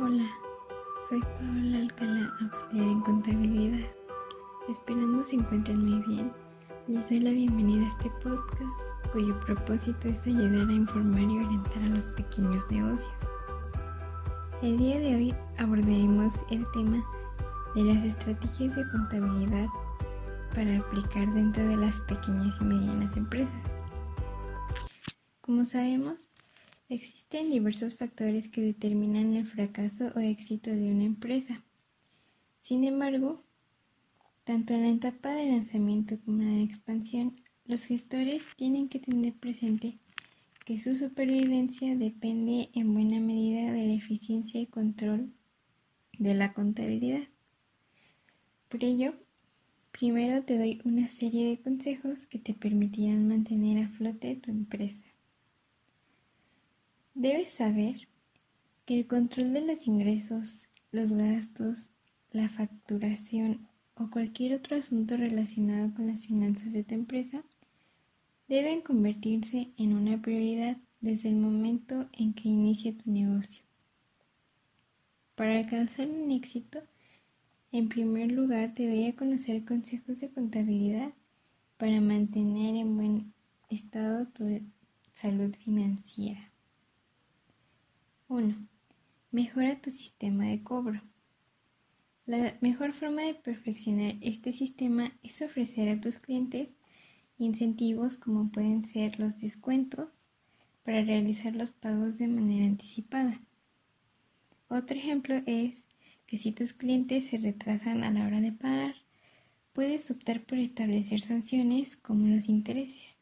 Hola, soy Paola Alcalá, auxiliar en contabilidad. Esperando se encuentren muy bien, les doy la bienvenida a este podcast cuyo propósito es ayudar a informar y orientar a los pequeños negocios. El día de hoy abordaremos el tema de las estrategias de contabilidad para aplicar dentro de las pequeñas y medianas empresas. Como sabemos, existen diversos factores que determinan el fracaso o éxito de una empresa. Sin embargo, tanto en la etapa de lanzamiento como en la de expansión, los gestores tienen que tener presente que su supervivencia depende en buena medida de la eficiencia y control de la contabilidad. Por ello, primero te doy una serie de consejos que te permitirán mantener a flote tu empresa. Debes saber que el control de los ingresos, los gastos, la facturación o cualquier otro asunto relacionado con las finanzas de tu empresa deben convertirse en una prioridad desde el momento en que inicia tu negocio. Para alcanzar un éxito, en primer lugar te doy a conocer consejos de contabilidad para mantener en buen estado tu salud financiera. 1. Mejora tu sistema de cobro. La mejor forma de perfeccionar este sistema es ofrecer a tus clientes incentivos como pueden ser los descuentos para realizar los pagos de manera anticipada. Otro ejemplo es que si tus clientes se retrasan a la hora de pagar, puedes optar por establecer sanciones como los intereses.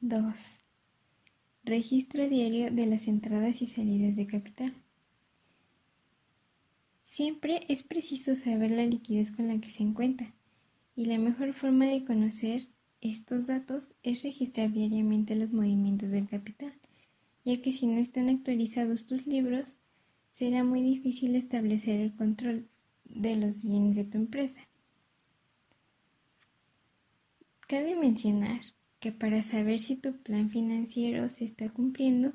2. Registro diario de las entradas y salidas de capital. Siempre es preciso saber la liquidez con la que se encuentra y la mejor forma de conocer estos datos es registrar diariamente los movimientos del capital, ya que si no están actualizados tus libros, será muy difícil establecer el control de los bienes de tu empresa. Cabe mencionar que para saber si tu plan financiero se está cumpliendo,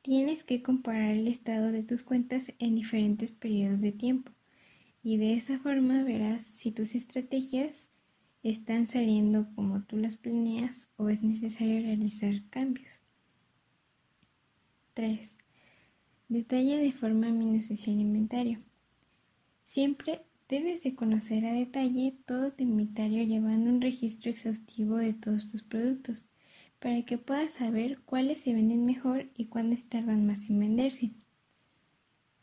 tienes que comparar el estado de tus cuentas en diferentes periodos de tiempo y de esa forma verás si tus estrategias están saliendo como tú las planeas o es necesario realizar cambios. 3. Detalla de forma minuciosa el inventario. Siempre Debes de conocer a detalle todo tu inventario llevando un registro exhaustivo de todos tus productos para que puedas saber cuáles se venden mejor y cuáles tardan más en venderse.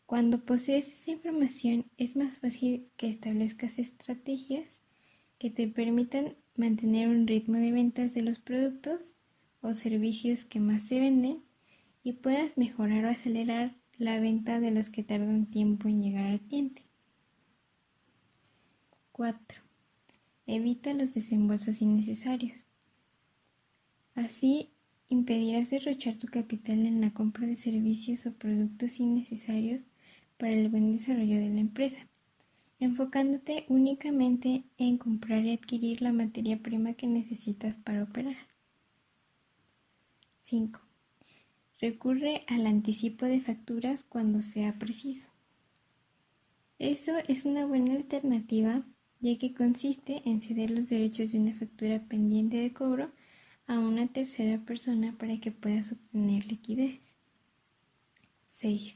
Cuando posees esa información es más fácil que establezcas estrategias que te permitan mantener un ritmo de ventas de los productos o servicios que más se venden y puedas mejorar o acelerar la venta de los que tardan tiempo en llegar al cliente. 4. Evita los desembolsos innecesarios. Así impedirás derrochar tu capital en la compra de servicios o productos innecesarios para el buen desarrollo de la empresa, enfocándote únicamente en comprar y adquirir la materia prima que necesitas para operar. 5. Recurre al anticipo de facturas cuando sea preciso. Eso es una buena alternativa ya que consiste en ceder los derechos de una factura pendiente de cobro a una tercera persona para que puedas obtener liquidez. 6.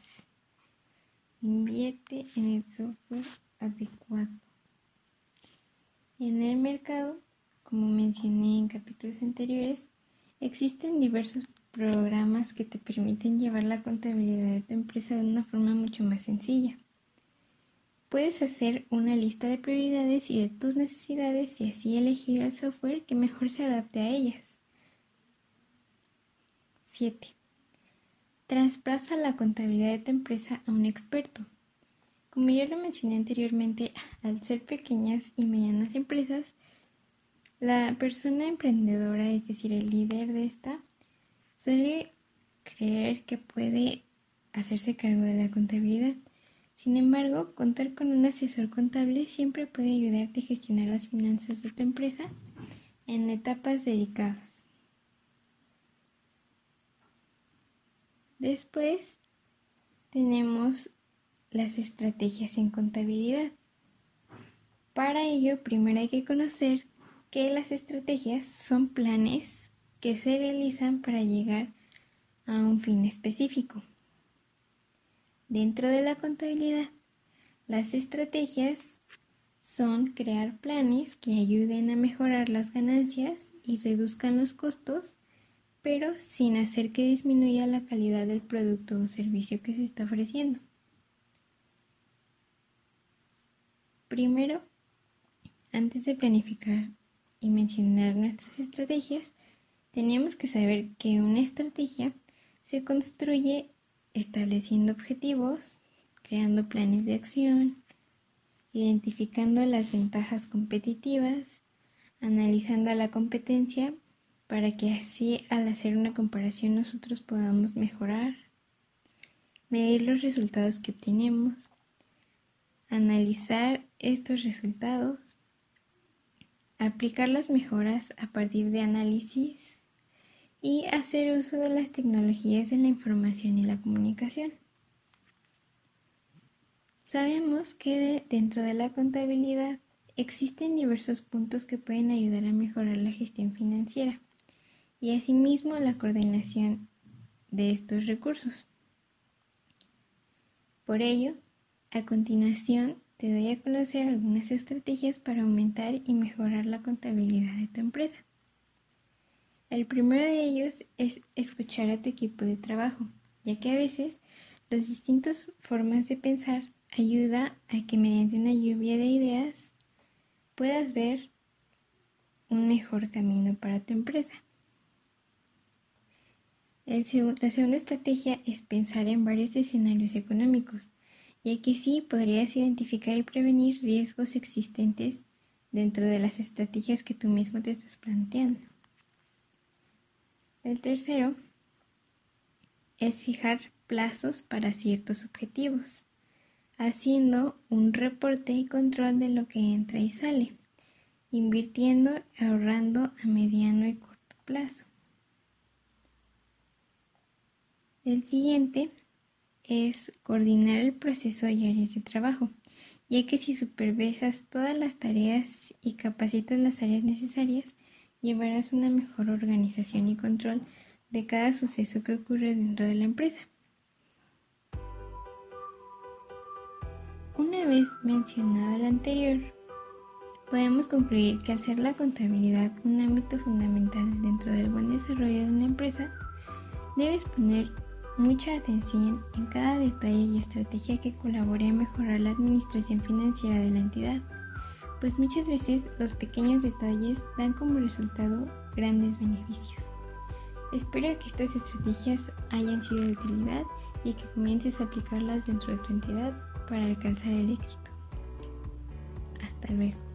Invierte en el software adecuado. En el mercado, como mencioné en capítulos anteriores, existen diversos programas que te permiten llevar la contabilidad de tu empresa de una forma mucho más sencilla. Puedes hacer una lista de prioridades y de tus necesidades y así elegir el software que mejor se adapte a ellas. 7. Trasplasa la contabilidad de tu empresa a un experto. Como ya lo mencioné anteriormente, al ser pequeñas y medianas empresas, la persona emprendedora, es decir, el líder de esta, suele creer que puede hacerse cargo de la contabilidad sin embargo, contar con un asesor contable siempre puede ayudarte a gestionar las finanzas de tu empresa en etapas delicadas. Después, tenemos las estrategias en contabilidad. Para ello, primero hay que conocer que las estrategias son planes que se realizan para llegar a un fin específico. Dentro de la contabilidad, las estrategias son crear planes que ayuden a mejorar las ganancias y reduzcan los costos, pero sin hacer que disminuya la calidad del producto o servicio que se está ofreciendo. Primero, antes de planificar y mencionar nuestras estrategias, tenemos que saber que una estrategia se construye estableciendo objetivos, creando planes de acción, identificando las ventajas competitivas, analizando a la competencia para que así al hacer una comparación nosotros podamos mejorar, medir los resultados que obtenemos, analizar estos resultados, aplicar las mejoras a partir de análisis y hacer uso de las tecnologías de la información y la comunicación. Sabemos que dentro de la contabilidad existen diversos puntos que pueden ayudar a mejorar la gestión financiera y asimismo la coordinación de estos recursos. Por ello, a continuación te doy a conocer algunas estrategias para aumentar y mejorar la contabilidad de tu empresa. El primero de ellos es escuchar a tu equipo de trabajo, ya que a veces las distintas formas de pensar ayuda a que mediante una lluvia de ideas puedas ver un mejor camino para tu empresa. la segunda estrategia es pensar en varios escenarios económicos, ya que sí podrías identificar y prevenir riesgos existentes dentro de las estrategias que tú mismo te estás planteando. El tercero es fijar plazos para ciertos objetivos haciendo un reporte y control de lo que entra y sale, invirtiendo, ahorrando a mediano y corto plazo. El siguiente es coordinar el proceso y áreas de trabajo, ya que si supervisas todas las tareas y capacitas las áreas necesarias, llevarás una mejor organización y control de cada suceso que ocurre dentro de la empresa. Una vez mencionado lo anterior, podemos concluir que al ser la contabilidad un ámbito fundamental dentro del buen desarrollo de una empresa, debes poner mucha atención en cada detalle y estrategia que colabore a mejorar la administración financiera de la entidad, pues muchas veces los pequeños detalles dan como resultado grandes beneficios. Espero que estas estrategias hayan sido de utilidad y que comiences a aplicarlas dentro de tu entidad para alcanzar el éxito. Hasta luego.